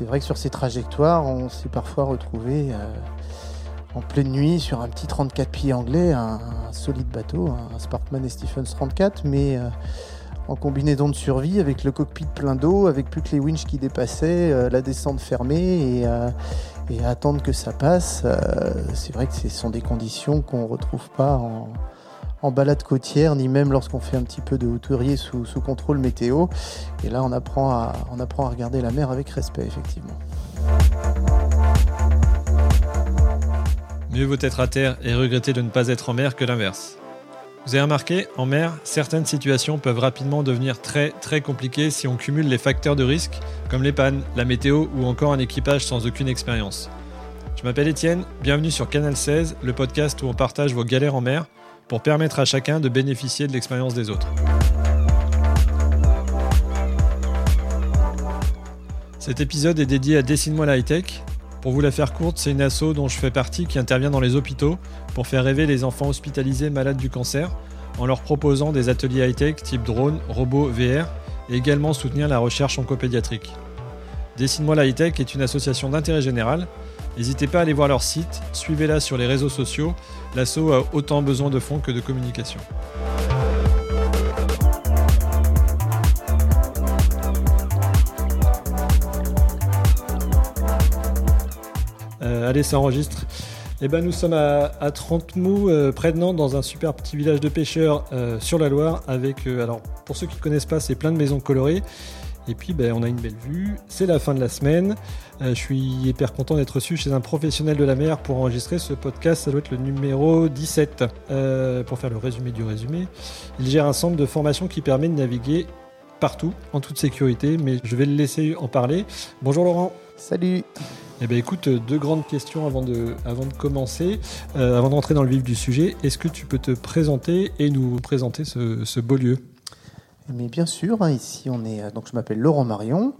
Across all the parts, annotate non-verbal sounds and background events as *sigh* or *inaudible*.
c'est vrai que sur ces trajectoires, on s'est parfois retrouvé en pleine nuit sur un petit 34 pieds anglais, un, solide bateau, un Sparkman et Stephens 34, mais en combinaison de survie avec le cockpit plein d'eau, avec plus que les winches qui dépassaient, euh, la descente fermée et, euh, et, attendre que ça passe. Euh, c'est vrai que ce sont des conditions qu'on ne retrouve pas en, en, balade côtière, ni même lorsqu'on fait un petit peu de hauturier sous, sous, contrôle météo. Et là, on apprend, à, on apprend à regarder la mer avec respect, effectivement. Mieux vaut être à terre et regretter de ne pas être en mer que l'inverse. Vous avez remarqué, en mer, certaines situations peuvent rapidement devenir très très compliquées si on cumule les facteurs de risque, comme les pannes, la météo ou encore un équipage sans aucune expérience. Je m'appelle Étienne, bienvenue sur Canal 16, le podcast où on partage vos galères en mer pour permettre à chacun de bénéficier de l'expérience des autres. Cet épisode est dédié à Dessine-moi la high-tech, pour vous la faire courte, c'est une asso dont je fais partie qui intervient dans les hôpitaux pour faire rêver les enfants hospitalisés malades du cancer en leur proposant des ateliers high-tech type drone, robot, VR et également soutenir la recherche oncopédiatrique. Dessine-moi la high-tech est une association d'intérêt général. N'hésitez pas à aller voir leur site, suivez-la sur les réseaux sociaux. L'asso a autant besoin de fonds que de communication. allez, ça enregistre. Eh ben, nous sommes à, à Trente-Mou, euh, près de Nantes, dans un super petit village de pêcheurs euh, sur la Loire. Avec, euh, alors, pour ceux qui ne connaissent pas, c'est plein de maisons colorées. Et puis, ben, on a une belle vue. C'est la fin de la semaine. je suis hyper content d'être reçu chez un professionnel de la mer pour enregistrer ce podcast. Ça doit être le numéro 17. pour faire le résumé du résumé, il gère un centre de formation qui permet de naviguer partout, en toute sécurité. Mais je vais le laisser en parler. Bonjour Laurent. Salut. Eh bien, écoute, deux grandes questions avant de, avant de commencer, euh, avant d'entrer dans le vif du sujet. Est-ce que tu peux te présenter et nous présenter ce, beau lieu? Mais bien sûr, hein, ici on est. Donc, je m'appelle Laurent Marion.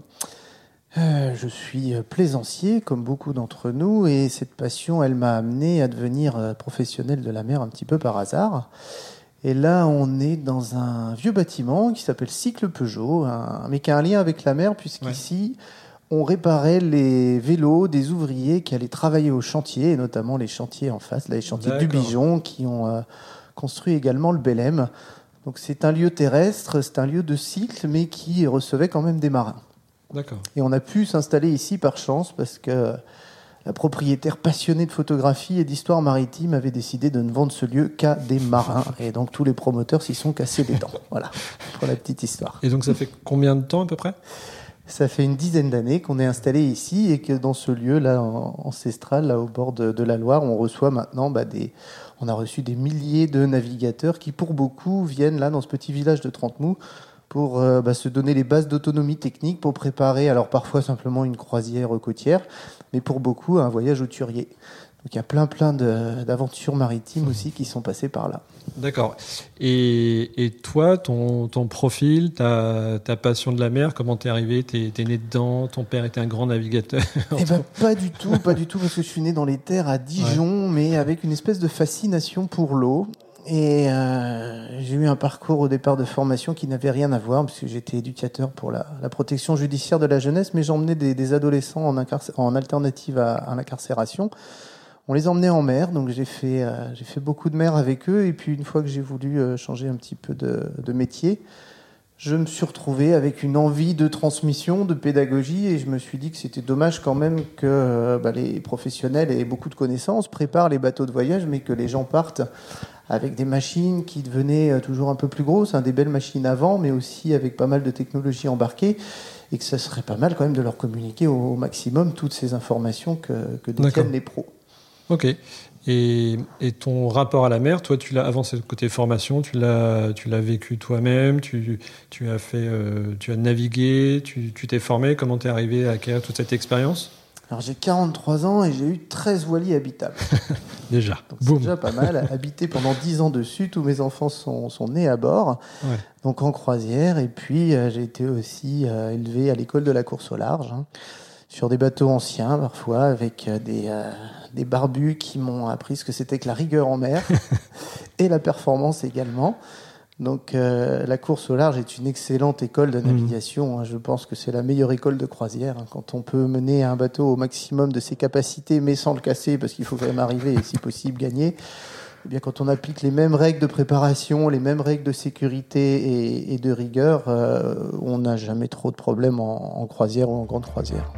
Euh, je suis plaisancier, comme beaucoup d'entre nous, et cette passion, elle m'a amené à devenir euh, professionnel de la mer un petit peu par hasard. Et là, on est dans un vieux bâtiment qui s'appelle Cycle Peugeot, mais qui a un lien avec la mer, puisqu'ici, on réparait les vélos des ouvriers qui allaient travailler au chantier, et notamment les chantiers en face, les chantiers du Bijon, qui ont euh, construit également le Belém. Donc c'est un lieu terrestre, c'est un lieu de cycle, mais qui recevait quand même des marins. D'accord. Et on a pu s'installer ici par chance parce que la propriétaire passionnée de photographie et d'histoire maritime avait décidé de ne vendre ce lieu qu'à des marins. Et donc tous les promoteurs s'y sont cassés les dents. Voilà, pour la petite histoire. Et donc ça fait combien de temps à peu près? Ça fait une dizaine d'années qu'on est installé ici et que dans ce lieu là ancestral, là au bord de, la Loire, on reçoit maintenant bah, des, on a reçu des milliers de navigateurs qui, pour beaucoup, viennent là dans ce petit village de Trentemou pour euh, bah, se donner les bases d'autonomie technique pour préparer, alors parfois simplement une croisière côtière, mais pour beaucoup un voyage auturier. Donc il y a plein plein d'aventures maritimes aussi qui sont passées par là. D'accord. Et, toi, ton, profil, ta, passion de la mer, comment t'es arrivé? T'es es né dedans? Ton père était un grand navigateur? Eh ben, pas du tout, pas du tout, parce que je suis né dans les terres à Dijon, mais avec une espèce de fascination pour l'eau. Et euh, j'ai eu un parcours au départ de formation qui n'avait rien à voir, puisque j'étais éducateur pour la, protection judiciaire de la jeunesse, mais j'emmenais des, adolescents en, en alternative à l'incarcération on les emmenait en mer, donc j'ai fait, euh, j'ai fait beaucoup de mer avec eux. Et puis une fois que j'ai voulu euh, changer un petit peu de, métier, je me suis retrouvé avec une envie de transmission, de pédagogie, et je me suis dit que c'était dommage quand même que euh, bah, les professionnels aient beaucoup de connaissances, préparent les bateaux de voyage, mais que les gens partent avec des machines qui devenaient toujours un peu plus grosses, hein, des belles machines avant, mais aussi avec pas mal de technologies embarquées et que ça serait pas mal quand même de leur communiquer au, maximum toutes ces informations que, que détiennent les pros. Ok. Et, ton rapport à la mer, toi, tu l'as avancé de côté formation, tu l'as, tu l'as vécu toi-même, tu, tu, as fait, euh, tu as navigué, tu, t'es formé. Comment t'es arrivé à acquérir toute cette expérience? Alors j'ai 43 ans et j'ai eu 13 voiliers habitables. *laughs* déjà. C'est déjà pas mal. Habité pendant 10 ans dessus, tous mes enfants sont, sont nés à bord, donc en croisière. Et puis euh, j'ai été aussi euh, élevé à l'école de la course au large, hein, sur des bateaux anciens parfois, avec des, des barbus qui m'ont appris ce que c'était que la rigueur en mer *laughs* et la performance également. Donc la course au large est une excellente école de mmh. navigation. Hein. Je pense que c'est la meilleure école de croisière. Hein. Quand on peut mener un bateau au maximum de ses capacités, mais sans le casser, parce qu'il faut quand même arriver et si possible gagner. Eh bien, quand on applique les mêmes règles de préparation, les mêmes règles de sécurité et, de rigueur, on n'a jamais trop de problèmes en croisière ou en grande croisière.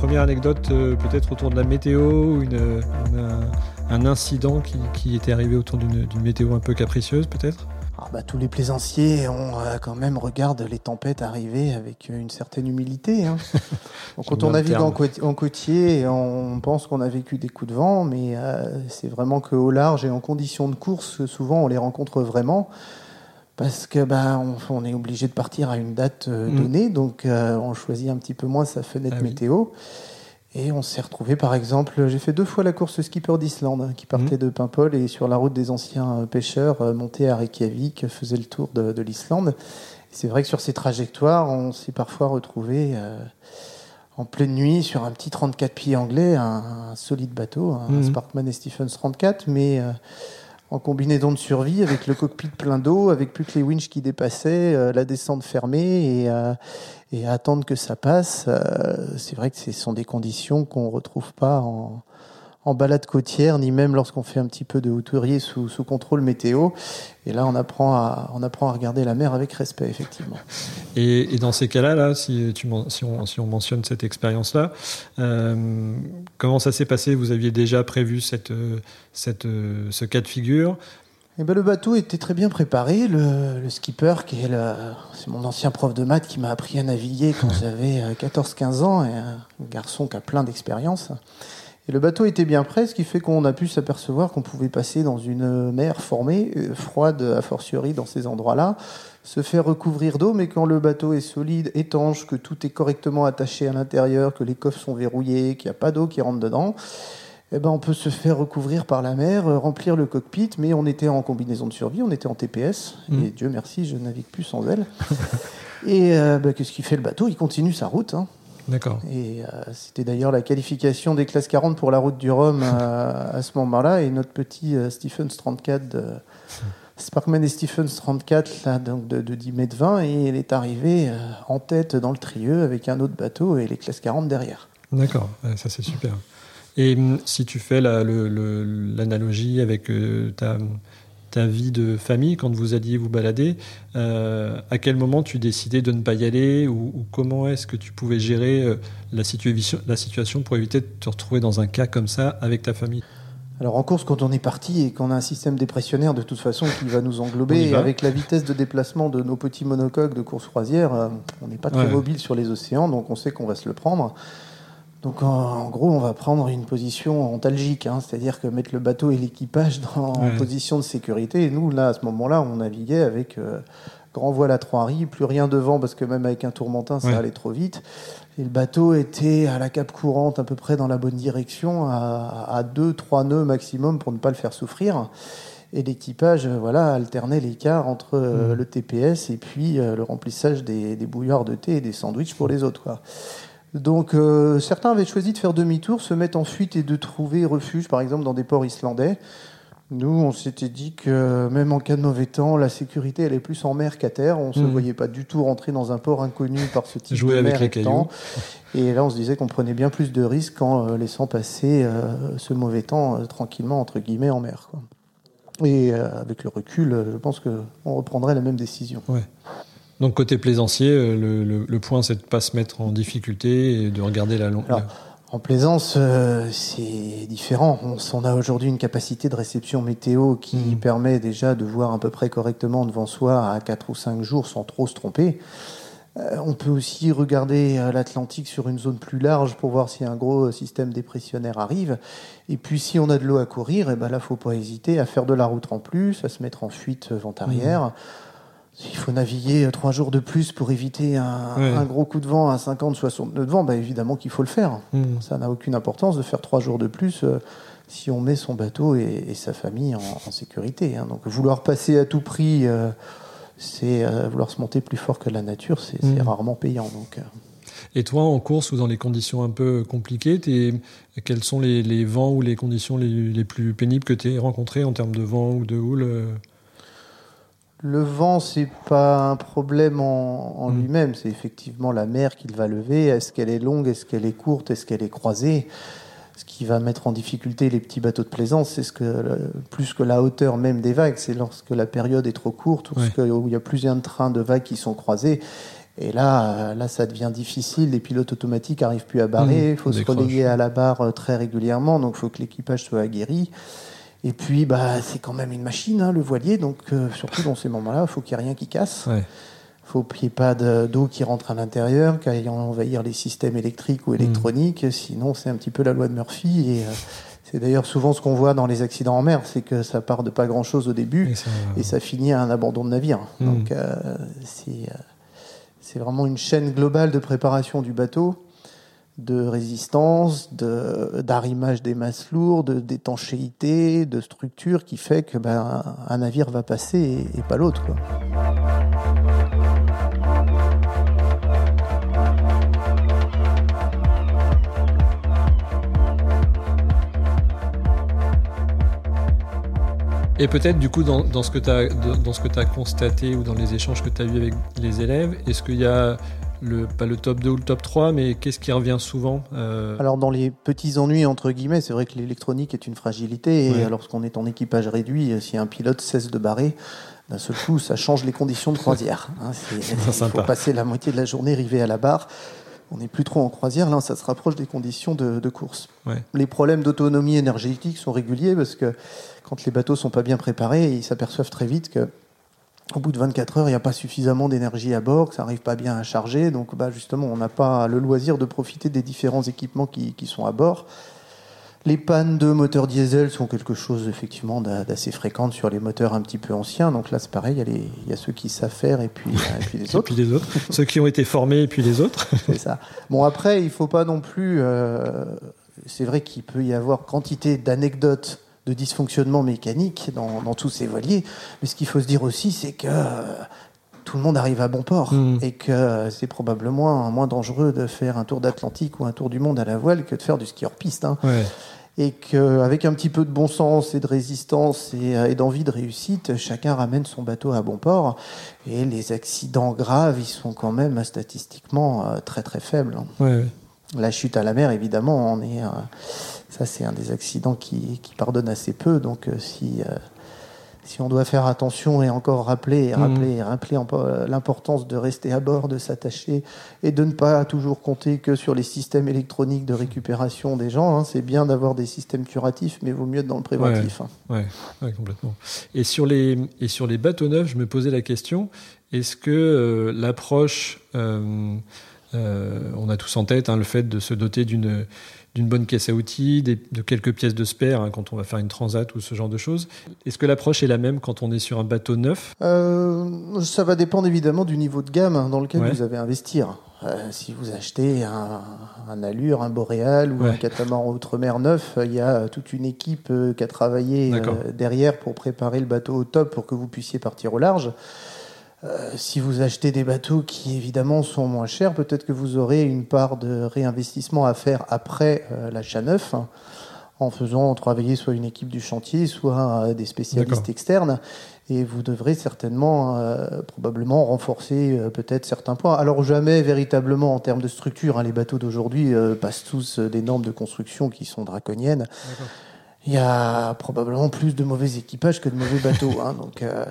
Première anecdote euh, peut-être autour de la météo ou une, un incident qui, était arrivé autour d'une météo un peu capricieuse peut-être? Ah bah, tous les plaisanciers ont euh, quand même regardent les tempêtes arriver avec une certaine humilité. Hein. *laughs* quand on navigue en, en, côtier, on pense qu'on a vécu des coups de vent, mais euh, c'est vraiment qu'au large et en conditions de course, souvent on les rencontre vraiment parce que bah, on, est obligé de partir à une date euh, mm. donnée, donc euh, on choisit un petit peu moins sa fenêtre ah météo. Et on s'est retrouvé, par exemple, j'ai fait deux fois la course skipper d'Islande, qui partait mm. de Paimpol et sur la route des anciens euh, pêcheurs, montait à Reykjavik, faisait le tour de, l'Islande. C'est vrai que sur ces trajectoires, on s'est parfois retrouvé en pleine nuit sur un petit 34 pieds anglais, un, solide bateau, un mm. Sparkman et Stephens 34, mais en combinaison de survie avec le cockpit plein d'eau, avec plus que les winches qui dépassaient, euh, la descente fermée et, euh, et attendre que ça passe. Euh, c'est vrai que ce sont des conditions qu'on retrouve pas en, en balade côtière, ni même lorsqu'on fait un petit peu de hautorier sous, sous, contrôle météo. Et là, on apprend, à, on apprend à regarder la mer avec respect, effectivement. Et, et dans ces cas-là, là, si, tu, si, on, si on mentionne cette expérience-là, euh, comment ça s'est passé? Vous aviez déjà prévu cette, cette, ce cas de figure? Eh ben, le bateau était très bien préparé. Le, le skipper, qui est, c'est mon ancien prof de maths qui m'a appris à naviguer quand *laughs* j'avais 14-15 ans, et un garçon qui a plein d'expérience. Et le bateau était bien prêt, ce qui fait qu'on a pu s'apercevoir qu'on pouvait passer dans une mer formée, euh, froide a fortiori dans ces endroits-là, se faire recouvrir d'eau, mais quand le bateau est solide, étanche, que tout est correctement attaché à l'intérieur, que les coffres sont verrouillés, qu'il n'y a pas d'eau qui rentre dedans, eh ben on peut se faire recouvrir par la mer, euh, remplir le cockpit, mais on était en combinaison de survie, on était en TPS, mmh. et Dieu merci, je navigue plus sans elle. *laughs* et euh, bah, qu'est-ce qu'il fait le bateau? Il continue sa route. Hein. D'accord. Et euh, c'était d'ailleurs la qualification des classes 40 pour la route du Rhum euh, *laughs* à ce moment-là. Et notre petit euh, Stephens 34, de, *laughs* Sparkman et Stephens 34, là, donc de, 10 mètres 20, et il est arrivé en tête dans le Trieux avec un autre bateau et les classes 40 derrière. D'accord, ça c'est super. Et hum, si tu fais l'analogie avec ta ta vie de famille quand vous alliez vous balader. Euh, à quel moment tu décidais de ne pas y aller ou, comment est-ce que tu pouvais gérer euh, la, situation, la situation pour éviter de te retrouver dans un cas comme ça avec ta famille? Alors en course, quand on est parti et qu'on a un système dépressionnaire de toute façon qui va nous englober, avec la vitesse de déplacement de nos petits monocoques de course croisière, euh, on n'est pas très mobile sur les océans, donc on sait qu'on va se le prendre. Donc en, gros, on va prendre une position antalgique, hein, c'est-à-dire que mettre le bateau et l'équipage en position de sécurité. Et nous, là, à ce moment-là, on naviguait avec euh, grand voile à trois riz, plus rien devant parce que même avec un tourmentin, ça allait trop vite. Et le bateau était à la cape courante, à peu près dans la bonne direction, à, deux, trois nœuds maximum pour ne pas le faire souffrir. Et l'équipage, euh, voilà, alternait l'écart entre euh, mmh. le TPS et puis le remplissage des, des bouillards de thé et des sandwichs pour les autres. Quoi. Donc euh, certains avaient choisi de faire demi-tour, se mettre en fuite et de trouver refuge, par exemple, dans des ports islandais. Nous, on s'était dit que même en cas de mauvais temps, la sécurité, elle est plus en mer qu'à terre. On ne se hmm. voyait pas du tout rentrer dans un port inconnu par ce type Jouer de mer avec les cailloux. Et là, on se disait qu'on prenait bien plus de risques en euh, laissant passer euh, ce mauvais temps tranquillement, entre guillemets, en mer. Quoi. Et avec le recul, je pense qu'on reprendrait la même décision. Ouais. Donc côté plaisancier, euh, le, point c'est de ne pas se mettre en difficulté et de regarder la longue. En plaisance, euh, c'est différent. On, a aujourd'hui une capacité de réception météo qui mmh. permet déjà de voir à peu près correctement devant soi à 4 ou 5 jours sans trop se tromper. Euh, on peut aussi regarder l'Atlantique sur une zone plus large pour voir si un gros système dépressionnaire arrive. Et puis si on a de l'eau à courir, et eh ben là, faut pas hésiter à faire de la route en plus, à se mettre en fuite vent arrière. Mmh. S'il faut naviguer euh, trois jours de plus pour éviter un, gros coup de vent à 50, 60 nœuds de vent, bah évidemment qu'il faut le faire. Hmm. Ça n'a aucune importance de faire trois jours de plus euh, si on met son bateau et, sa famille en, sécurité. Hein. Donc vouloir passer à tout prix, euh, c'est vouloir se monter plus fort que la nature, c'est hmm. rarement payant. Donc, Et toi, en course ou dans les conditions un peu compliquées, quels sont les, vents ou les conditions les, plus pénibles que tu as rencontrées en termes de vent ou de houle le vent, c'est pas un problème en, hmm. lui-même, c'est effectivement la mer qu'il va lever. Est-ce qu'elle est longue, est-ce qu'elle est courte, est-ce qu'elle est croisée? Ce qui va mettre en difficulté les petits bateaux de plaisance, c'est ce que plus que la hauteur même des vagues, c'est lorsque la période est trop courte, où il y a plusieurs trains de vagues qui sont croisés. Et là, là, ça devient difficile. Les pilotes automatiques arrivent plus à barrer. Il faut se relayer à la barre euh, très régulièrement, donc il faut que l'équipage soit aguerri. Et puis, bah, c'est quand même une machine, hein, le voilier, donc euh, surtout dans ces moments-là, il faut qu'il n'y ait rien qui casse. Il ne faut qu'il n'y ait pas d'eau qui rentre à l'intérieur, qu'il envahir les systèmes électriques ou électroniques, hmm. sinon c'est un petit peu la loi de Murphy. Et euh, c'est d'ailleurs souvent ce qu'on voit dans les accidents en mer, c'est que ça part de pas grand-chose au début et ça, finit à un abandon de navire. Hmm. Donc euh, c'est vraiment une chaîne globale de préparation du bateau de résistance, d'arrimage des masses lourdes, d'étanchéité, de structure qui fait que ben, un navire va passer et, pas l'autre. Et peut-être du coup dans, ce que tu as, dans ce que as constaté ou dans les échanges que tu as eu avec les élèves, est-ce qu'il y a le, pas le top 2 ou le top 3, mais qu'est-ce qui revient souvent euh Alors dans les petits ennuis, entre guillemets, c'est vrai que l'électronique est une fragilité, et lorsqu'on est en équipage réduit, euh, si un pilote cesse de barrer, d'un seul coup, ça change les conditions de croisière. Hein, *laughs* il faut passer la moitié de la journée rivé à la barre. On n'est plus trop en croisière, là, ça se rapproche des conditions de, course. Les problèmes d'autonomie énergétique sont réguliers parce que quand les bateaux sont pas bien préparés, ils s'aperçoivent très vite que au bout de 24 heures, il n'y a pas suffisamment d'énergie à bord, que ça n'arrive pas bien à charger. Donc, bah, justement, on n'a pas le loisir de profiter des différents équipements qui, sont à bord. Les pannes de moteurs diesel sont quelque chose effectivement d'assez fréquent sur les moteurs un petit peu anciens. Donc là, c'est pareil, il y, a ceux qui savent faire et puis, les autres. *laughs* et puis les autres. ceux qui ont été formés et puis les autres. *laughs* c'est ça. Bon, après, il ne faut pas non plus. Euh, c'est vrai qu'il peut y avoir quantité d'anecdotes de dysfonctionnement mécanique dans, tous ces voiliers. Mais ce qu'il faut se dire aussi, c'est que euh, tout le monde arrive à bon port mm. et que c'est probablement moins dangereux de faire un tour d'Atlantique ou un tour du monde à la voile que de faire du ski hors piste. Hein. Et qu'avec un petit peu de bon sens et de résistance et, et d'envie de réussite, chacun ramène son bateau à bon port. Et les accidents graves, ils sont quand même statistiquement euh, très très faibles. Hein. La chute à la mer, évidemment, on est, euh, ça, c'est un des accidents qui, qui pardonne assez peu. Donc, euh, si, euh, si on doit faire attention et encore rappeler, mhm. rappeler, rappeler euh, l'importance de rester à bord, de s'attacher et de ne pas toujours compter que sur les systèmes électroniques de récupération des gens. Hein. C'est bien d'avoir des systèmes curatifs, mais vaut mieux être dans le préventif. Oui, hein. complètement. Et sur, les, et sur les bateaux neufs, je me posais la question est-ce que l'approche, on a tous en tête hein, le fait de se doter d'une d'une bonne caisse à outils, de quelques pièces de spare hein, quand on va faire une transat ou ce genre de choses. Est-ce que l'approche est la même quand on est sur un bateau neuf? Euh, Ça va dépendre évidemment du niveau de gamme hein, dans lequel vous avez investir. Euh, si vous achetez un, un, Allure, un Boréal ou un catamaran outre-mer neuf, il y a toute une équipe euh, qui a travaillé derrière pour préparer le bateau au top pour que vous puissiez partir au large. Euh, si vous achetez des bateaux qui évidemment sont moins chers, peut-être que vous aurez une part de réinvestissement à faire après euh, l'achat neuf, hein, en faisant travailler soit une équipe du chantier, soit euh, des spécialistes externes, et vous devrez certainement, probablement renforcer peut-être certains points. Alors jamais véritablement en termes de structure, hein, les bateaux d'aujourd'hui passent tous des normes de construction qui sont draconiennes il y a probablement plus de mauvais équipages que de mauvais bateaux. Hein, donc, euh,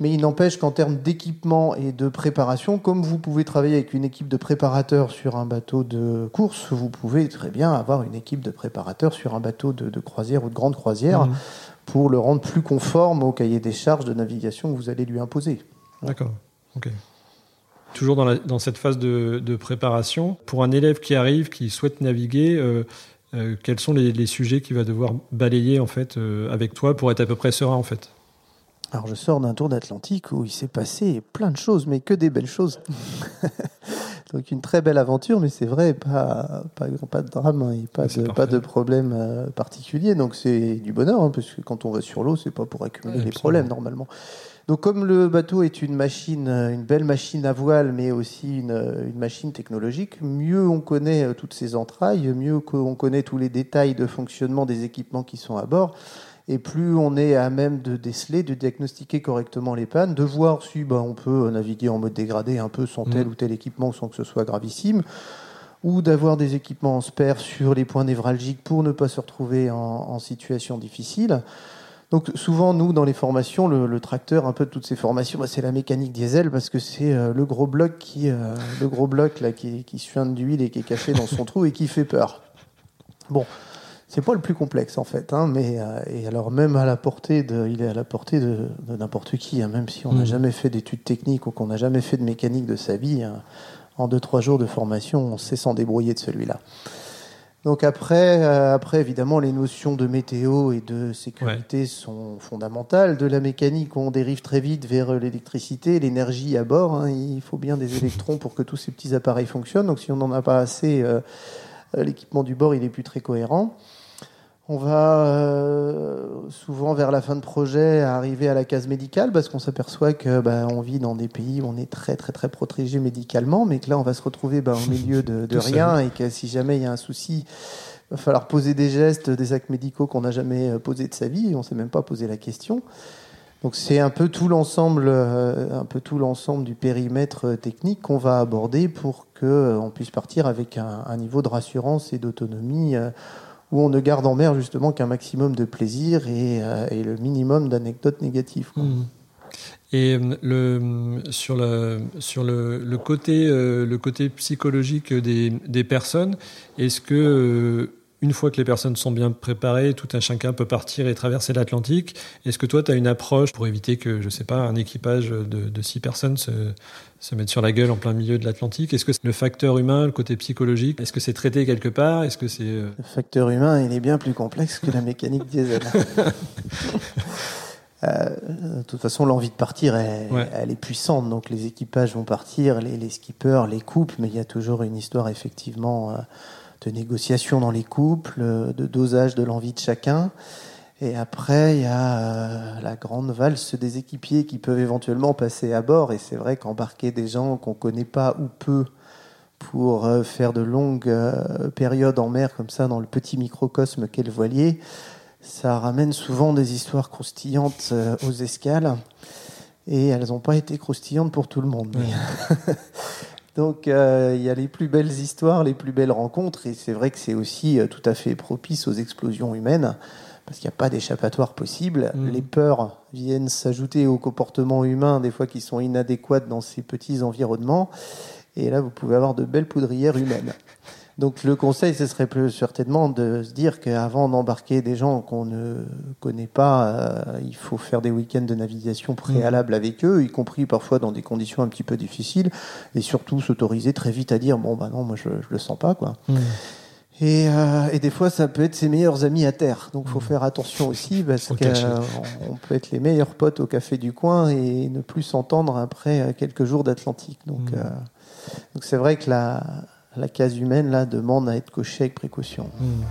mais il n'empêche qu'en termes d'équipement et de préparation, comme vous pouvez travailler avec une équipe de préparateurs sur un bateau de course, vous pouvez très bien avoir une équipe de préparateurs sur un bateau de, croisière ou de grande croisière mmh. pour le rendre plus conforme au cahier des charges de navigation que vous allez lui imposer. D'accord. Ok. Toujours dans, la, dans cette phase de, de, préparation, pour un élève qui arrive, qui souhaite naviguer, euh, euh, quels sont les, sujets qu'il va devoir balayer en fait euh, avec toi pour être à peu près serein en fait? Alors je sors d'un tour d'Atlantique où il s'est passé plein de choses, mais que des belles choses. *laughs* Donc une très belle aventure, mais c'est vrai, pas, pas, pas de drame hein, et pas, de, pas de problème euh, particulier. Donc c'est du bonheur, hein, parce que quand on va sur l'eau, c'est pas pour accumuler les problèmes normalement. Donc comme le bateau est une machine, une belle machine à voile, mais aussi une, une machine technologique, mieux on connaît toutes ses entrailles, mieux on connaît tous les détails de fonctionnement des équipements qui sont à bord, et plus on est à même de déceler, de diagnostiquer correctement les pannes, de voir si ben, on peut naviguer en mode dégradé un peu sans tel ou tel équipement sans que ce soit gravissime, ou d'avoir des équipements en spare sur les points névralgiques pour ne pas se retrouver en, en situation difficile. Donc souvent, nous, dans les formations, le, le tracteur, un peu de toutes ces formations, bah, c'est la mécanique diesel parce que c'est euh, le gros bloc qui, euh, le gros bloc là, qui, qui suinte d'huile et qui est caché dans son trou et qui fait peur. Bon, c'est pas le plus complexe en fait, hein, mais euh, et alors même à la portée de, il est à la portée de, de n'importe qui, hein, même si on n'a Mhm. jamais fait d'études techniques ou qu'on n'a jamais fait de mécanique de sa vie, hein, en deux trois jours de formation, on sait s'en débrouiller de celui-là. Donc après, euh, après évidemment, les notions de météo et de sécurité sont fondamentales. De la mécanique, on dérive très vite vers euh, l'électricité, l'énergie à bord. hein. Il faut bien des *laughs* électrons pour que tous ces petits appareils fonctionnent. Donc si on n'en a pas assez, euh, euh, l'équipement du bord, il est plus très cohérent. On va euh, souvent vers la fin de projet arriver à la case médicale parce qu'on s'aperçoit que bah, on vit dans des pays où on est très très très protégé médicalement, mais que là on va se retrouver bah, au *laughs* milieu de, rien et que si jamais il y a un souci, il va falloir poser des gestes, des actes médicaux qu'on n'a jamais euh, posés de sa vie et on ne sait même pas poser la question. Donc c'est un peu tout l'ensemble, euh, un peu tout l'ensemble du périmètre technique qu'on va aborder pour que on puisse partir avec un, un niveau de rassurance et d'autonomie où on ne garde en mer justement qu'un maximum de plaisir et, euh, le minimum d'anecdotes négatives. Et sur, le, côté, psychologique des, des personnes, est-ce que, euh, une fois que les personnes sont bien préparées, tout un chacun peut partir et traverser l'Atlantique, est-ce que toi, tu as une approche pour éviter que, je sais pas, un équipage de, de six personnes se, se mette sur la gueule en plein milieu de l'Atlantique? Est-ce que le facteur humain, le côté psychologique, est-ce que c'est traité quelque part? Est-ce que c'est... euh, Le facteur humain, il est bien plus complexe que la mécanique diesel. *laughs* Euh, de toute façon, l'envie de partir, elle, Ouais. elle est puissante. Donc, les équipages vont partir, les, les skippers, les couples, mais il y a toujours une histoire effectivement euh, de négociation dans les couples, de dosage de l'envie de chacun. Et après, il y a euh, la grande valse des équipiers qui peuvent éventuellement passer à bord. Et c'est vrai qu'embarquer des gens qu'on connaît pas ou peu pour euh, faire de longues euh, périodes en mer comme ça dans le petit microcosme qu'est le voilier, ça ramène souvent des histoires croustillantes aux escales. Et elles n'ont pas été croustillantes pour tout le monde. mais- *laughs* Donc euh, il y a les plus belles histoires, les plus belles rencontres, et c'est vrai que c'est aussi euh, tout à fait propice aux explosions humaines, parce qu'il n'y a pas d'échappatoire possible. Mm. Les peurs viennent s'ajouter aux comportements humains, des fois qui sont inadéquats dans ces petits environnements, et là vous pouvez avoir de belles poudrières humaines. Donc le conseil, ce serait plus certainement de se dire qu'avant d'embarquer des gens qu'on ne connaît pas, euh, il faut faire des week-ends de navigation préalables avec eux, y compris parfois dans des conditions un petit peu difficiles, et surtout s'autoriser très vite à dire bon bah non, moi je, je le sens pas quoi. Et, euh, et des fois, ça peut être ses meilleurs amis à terre. Donc, faut faire attention aussi *laughs* parce qu'on on peut être les meilleurs potes au café du coin et ne plus s'entendre après euh, quelques jours d'Atlantique. Donc, Mm. euh, donc c'est vrai que la, la case humaine là demande à être cochée avec précaution. Hmm.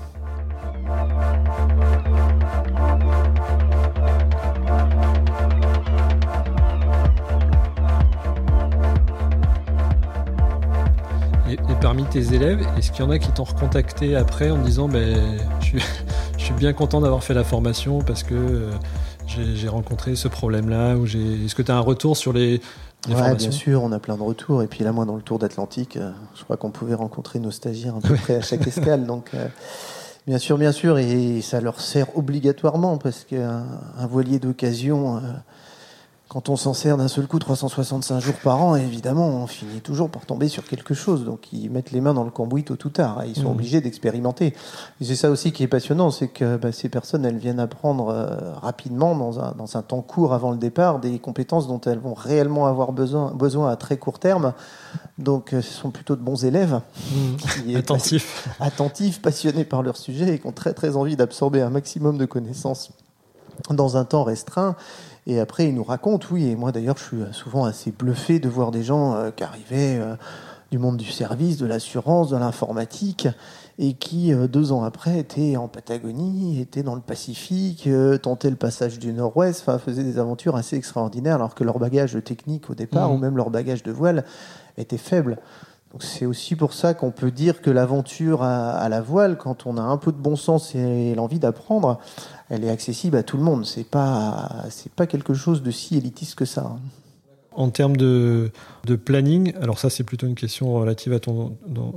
Et, et parmi tes élèves, est-ce qu'il y en a qui t'ont recontacté après en disant ben, je, suis, *laughs* je suis bien content d'avoir fait la formation parce que euh, j'ai rencontré ce problème-là ou j'ai- Est-ce que tu as un retour sur les Ouais, bien sûr, on a plein de retours. Et puis là, moi, dans le Tour d'Atlantique, euh, je crois qu'on pouvait rencontrer nos stagiaires à peu près à chaque escale. *laughs* Donc, euh, bien sûr, bien sûr, et ça leur sert obligatoirement parce qu'un un voilier d'occasion, euh, quand on s'en sert d'un seul coup 365 jours par an, évidemment, on finit toujours par tomber sur quelque chose. Donc, ils mettent les mains dans le cambouis tôt ou tard. Ils sont Mhm. obligés d'expérimenter. Et c'est ça aussi qui est passionnant, c'est que bah, ces personnes, elles viennent apprendre euh, rapidement, dans un, dans un temps court avant le départ, des compétences dont elles vont réellement avoir besoin, besoin à très court terme. Donc, euh, ce sont plutôt de bons élèves, Hmm. qui est Attentif. attentifs, passionnés par leur sujet et qui ont très très envie d'absorber un maximum de connaissances dans un temps restreint. Et après, ils nous racontent, oui, et moi d'ailleurs, je suis souvent assez bluffé de voir des gens euh, qui arrivaient euh, du monde du service, de l'assurance, de l'informatique, et qui, deux ans après, était en Patagonie, était dans le Pacifique, tentait le passage du Nord-Ouest, faisait des aventures assez extraordinaires, alors que leur bagage technique au départ, mmh. ou même leur bagage de voile, était faible. C'est aussi pour ça qu'on peut dire que l'aventure à, la voile, quand on a un peu de bon sens et l'envie d'apprendre, elle est accessible à tout le monde. C'est pas c'est pas quelque chose de si élitiste que ça. En termes de, planning, alors ça c'est plutôt une question relative à ton,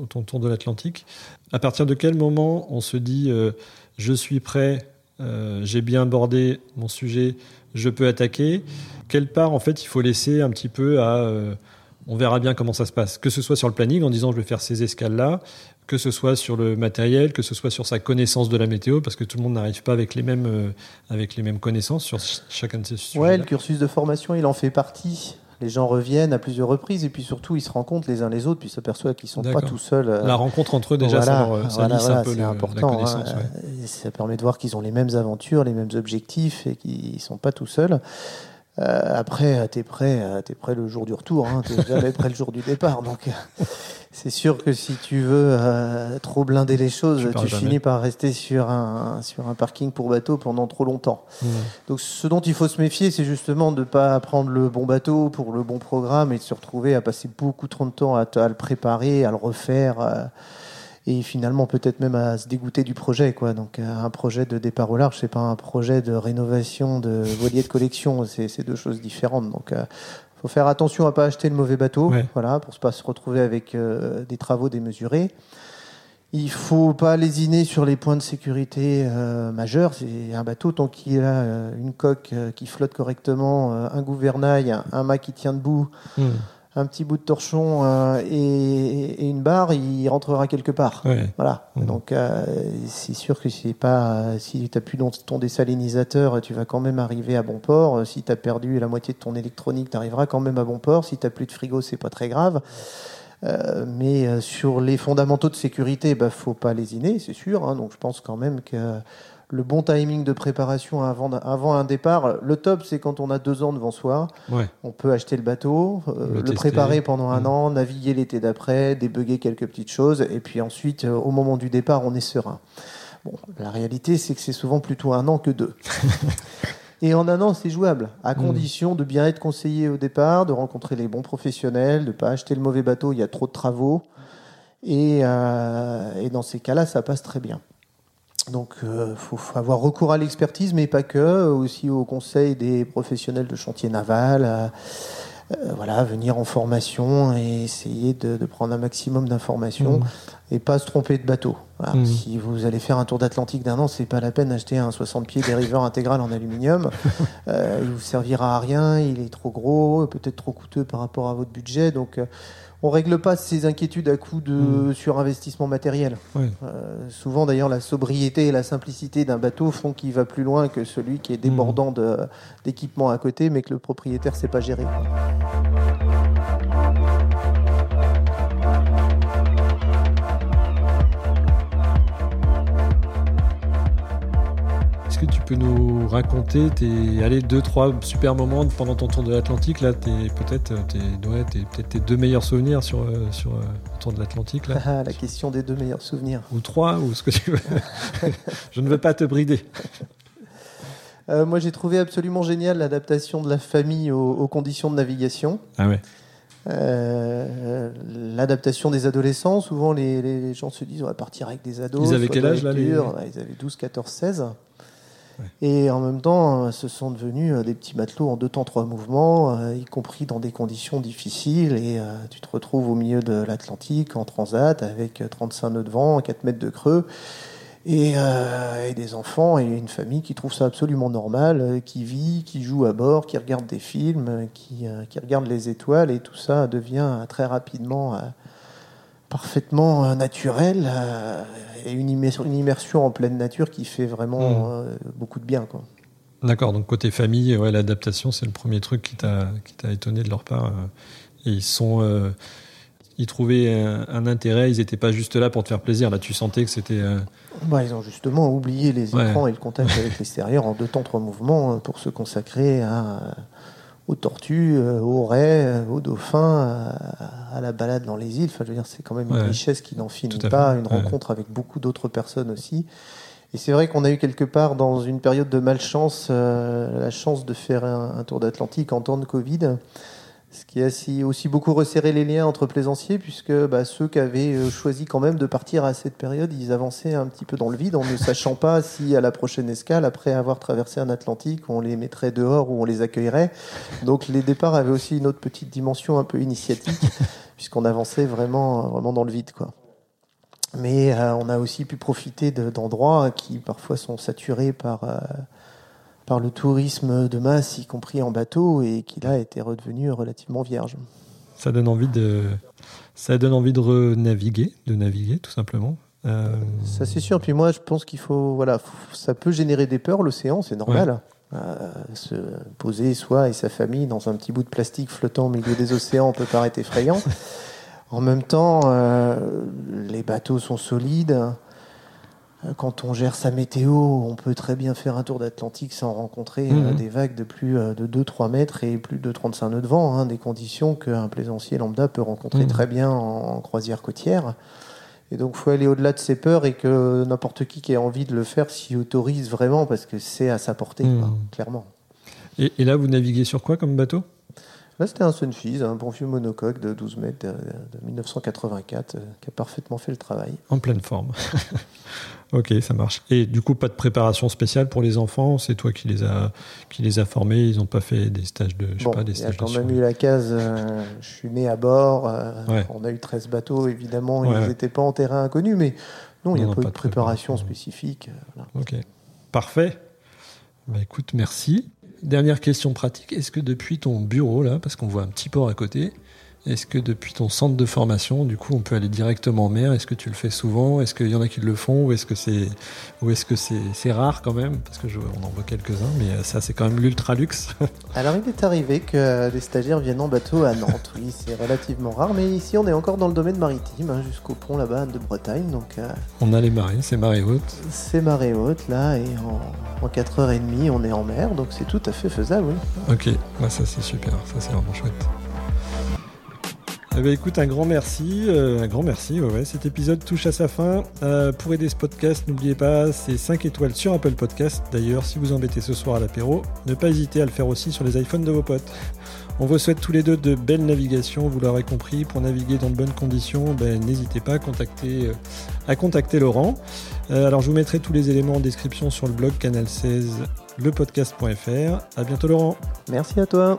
ton tour de l'Atlantique. À partir de quel moment on se dit euh, je suis prêt, euh, j'ai bien abordé mon sujet, je peux attaquer? Quelle part en fait il faut laisser un petit peu à euh, on verra bien comment ça se passe. Que ce soit sur le planning, en disant je vais faire ces escales-là, que ce soit sur le matériel, que ce soit sur sa connaissance de la météo, parce que tout le monde n'arrive pas avec les mêmes, euh, avec les mêmes connaissances sur chacun de ces sujets. Ouais, le cursus de formation, il en fait partie. Les gens reviennent à plusieurs reprises et puis surtout ils se rencontrent les uns les autres puis s'aperçoivent qu'ils sont pas tout seuls. Euh. La rencontre entre eux déjà, ça, un peu important. Hein. Ça permet de voir qu'ils ont les mêmes aventures, les mêmes objectifs et qu'ils sont pas tout seuls. Euh, après, t'es prêt, t'es prêt le jour du retour, hein, t'es *laughs* jamais prêt le jour du départ. Donc, c'est sûr que si tu veux euh, trop blinder les choses, tu, finis par rester sur un sur un parking pour bateau pendant trop longtemps. Mmh. Donc, ce dont il faut se méfier, c'est justement de pas prendre le bon bateau pour le bon programme et de se retrouver à passer beaucoup trop de temps à, à le préparer, à le refaire. Euh, et finalement peut-être même à se dégoûter du projet. Quoi. Donc euh, un projet de départ au large, c'est pas un projet de rénovation de voilier de collection, c'est deux choses différentes. Donc il euh, faut faire attention à pas acheter le mauvais bateau, voilà, pour ne pas se retrouver avec euh, des travaux démesurés. Il faut pas lésiner sur les points de sécurité majeurs. C'est un bateau tant qu'il a une coque qui flotte correctement, un gouvernail, un mât qui tient debout. Hmm un petit bout de torchon euh, et, une barre, il rentrera quelque part. Voilà. Mmh. Donc euh, c'est sûr que si pas si tu as plus ton désalinisateur, tu vas quand même arriver à bon port. Si tu as perdu la moitié de ton électronique, tu arriveras quand même à bon port. Si tu n'as plus de frigo, c'est pas très grave. Euh, mais sur les fondamentaux de sécurité, bah faut pas lésiner, c'est sûr. Hein. donc je pense quand même que le bon timing de préparation avant, avant un départ. Le top, c'est quand on a deux ans devant soi. On peut acheter le bateau, euh, le, préparer pendant un mm. an, naviguer l'été d'après, débugger quelques petites choses, et puis ensuite, euh, au moment du départ, on est serein. Bon, la réalité, c'est que c'est souvent plutôt un an que deux. *laughs* Et en un an, c'est jouable, à mm. condition de bien être conseillé au départ, de rencontrer les bons professionnels, de ne pas acheter le mauvais bateau, il y a trop de travaux. Et, euh, et dans ces cas-là, ça passe très bien. Donc, il euh, faut avoir recours à l'expertise, mais pas que, aussi au conseil des professionnels de chantier naval. Euh, euh, voilà, venir en formation et essayer de, prendre un maximum d'informations mmh. et pas se tromper de bateau. Mmh. Si vous allez faire un tour d'Atlantique d'un an, c'est pas la peine d'acheter un 60 pieds dériveur intégral en aluminium. *laughs* il vous servira à rien, il est trop gros, peut-être trop coûteux par rapport à votre budget. Donc, on règle pas ces inquiétudes à coup de hmm. surinvestissement matériel. Euh, souvent d'ailleurs la sobriété et la simplicité d'un bateau font qu'il va plus loin que celui qui est débordant hmm. d'équipement à côté mais que le propriétaire sait pas gérer. Est-ce que tu peux nous raconter tes allez, deux, trois super moments pendant ton tour de l'Atlantique Là, peut-être tes, peut tes deux meilleurs souvenirs sur, euh, sur euh, le tour de l'Atlantique. *laughs* la question des deux meilleurs souvenirs. Ou trois, ou ce que tu veux. *laughs* Je ne veux pas te brider. Euh, moi, j'ai trouvé absolument génial l'adaptation de la famille aux, conditions de navigation. Ah ouais. l'adaptation des adolescents. Souvent, les, gens se disent on va partir avec des ados. Ils avaient quel âge là Ils avaient 12, 14, 16. Et en même temps, euh, ce sont devenus euh, des petits matelots en deux temps, trois mouvements, euh, y compris dans des conditions difficiles. Et tu te retrouves au milieu de l'Atlantique, en transat, avec 35 nœuds de vent, 4 mètres de creux. Et, des enfants et une famille qui trouve ça absolument normal, qui vit, qui joue à bord, qui regarde des films, qui, qui regarde les étoiles, et tout ça devient très rapidement parfaitement euh, naturel euh, et une immersion, en pleine nature qui fait vraiment hmm. euh, beaucoup de bien. D'accord, donc côté famille, ouais, l'adaptation, c'est le premier truc qui t'a étonné de leur part. et ils sont. ils trouvaient un, intérêt, ils n'étaient pas juste là pour te faire plaisir. Là, tu sentais que c'était. Bah, ils ont justement oublié les écrans et le contact avec l'extérieur en deux temps, trois mouvements pour se consacrer à aux tortues, aux raies, aux dauphins, à, la balade dans les îles. Enfin, je veux dire, c'est quand même une richesse qui n'en finit pas, une rencontre avec beaucoup d'autres personnes aussi. Et c'est vrai qu'on a eu quelque part dans une période de malchance euh, la chance de faire un, tour d'Atlantique en temps de Covid, ce qui a aussi, beaucoup resserré les liens entre plaisanciers, puisque bah, ceux qui avaient euh, choisi quand même de partir à cette période, ils avançaient un petit peu dans le vide en ne sachant pas *laughs* si à la prochaine escale, après avoir traversé un Atlantique, on les mettrait dehors ou on les accueillerait. Donc les départs avaient aussi une autre petite dimension un peu initiatique, *laughs* puisqu'on avançait vraiment, vraiment dans le vide. quoi. Mais euh, on a aussi pu profiter d'endroits qui parfois sont saturés par, euh, par le tourisme de masse, y compris en bateau, et qui là étaient redevenus relativement vierges. Ça donne envie de, ça donne envie de naviguer, de naviguer tout simplement. Euh, ça c'est sûr. Puis moi je pense qu'il faut, voilà, ça peut générer des peurs. L'océan, c'est normal. se poser soi et sa famille dans un petit bout de plastique flottant au milieu des océans peut paraître effrayant. *laughs* En même temps, euh, les bateaux sont solides. Quand on gère sa météo, on peut très bien faire un tour d'Atlantique sans rencontrer euh, mhm. des vagues de plus euh, de 2-3 mètres et plus de 35 nœuds de vent, hein, des conditions qu'un plaisancier lambda peut rencontrer mhm. très bien en, croisière côtière. Et donc, il faut aller au-delà de ses peurs et que n'importe qui qui ait envie de le faire s'y autorise vraiment parce que c'est à sa portée, mhm. clairement. et, là, vous naviguez sur quoi comme bateau? Là, c'était un Sunfise, un bon vieux monocoque de 12 mètres de, 1984 euh, qui a parfaitement fait le travail. En pleine forme. *laughs* ok, ça marche. Et du coup, pas de préparation spéciale pour les enfants C'est toi qui les as qui les a formés Ils n'ont pas fait des stages de je sais pas des stages Il y a quand même eu la case. Euh, je suis né à bord. Euh, on a eu 13 bateaux, évidemment. ils n'étaient pas en terrain inconnu, mais non, il n'y a pas, eu de préparation, spécifique. Ok, parfait. Bah, écoute, merci. Dernière question pratique, est-ce que depuis ton bureau, là, parce qu'on voit un petit port à côté, est-ce que depuis ton centre de formation, du coup, on peut aller directement en mer Est-ce que tu le fais souvent? Est-ce qu'il y en a qui le font? Ou est-ce que c'est ou est-ce que c'est rare quand même? Parce que on en voit quelques-uns, mais euh, ça, c'est quand même l'ultra luxe. *laughs* Alors, il est arrivé que des stagiaires viennent en bateau à Nantes. Oui, c'est relativement rare, mais ici, on est encore dans le domaine maritime, hein, jusqu'au pont là-bas de Bretagne. Donc, euh, on a les marées, c'est marée haute. C'est marée haute là, et en, en 4h30, on est en mer, donc c'est tout à fait faisable. Oui. Ok, ça c'est super, ça c'est vraiment chouette. Eh ben, écoute, un grand merci, euh, un grand merci. Ouais, Cet épisode touche à sa fin. Euh, pour aider ce podcast, n'oubliez pas, c'est 5 étoiles sur Apple Podcast. D'ailleurs, si vous embêtez ce soir à l'apéro, ne pas hésiter à le faire aussi sur les iPhones de vos potes. On vous souhaite tous les deux de belles navigations, vous l'aurez compris. Pour naviguer dans de bonnes conditions, ben, n'hésitez pas à contacter, euh, à contacter Laurent. alors, je vous mettrai tous les éléments en description sur le blog canal16 lepodcast.fr. À bientôt, Laurent. Merci à toi.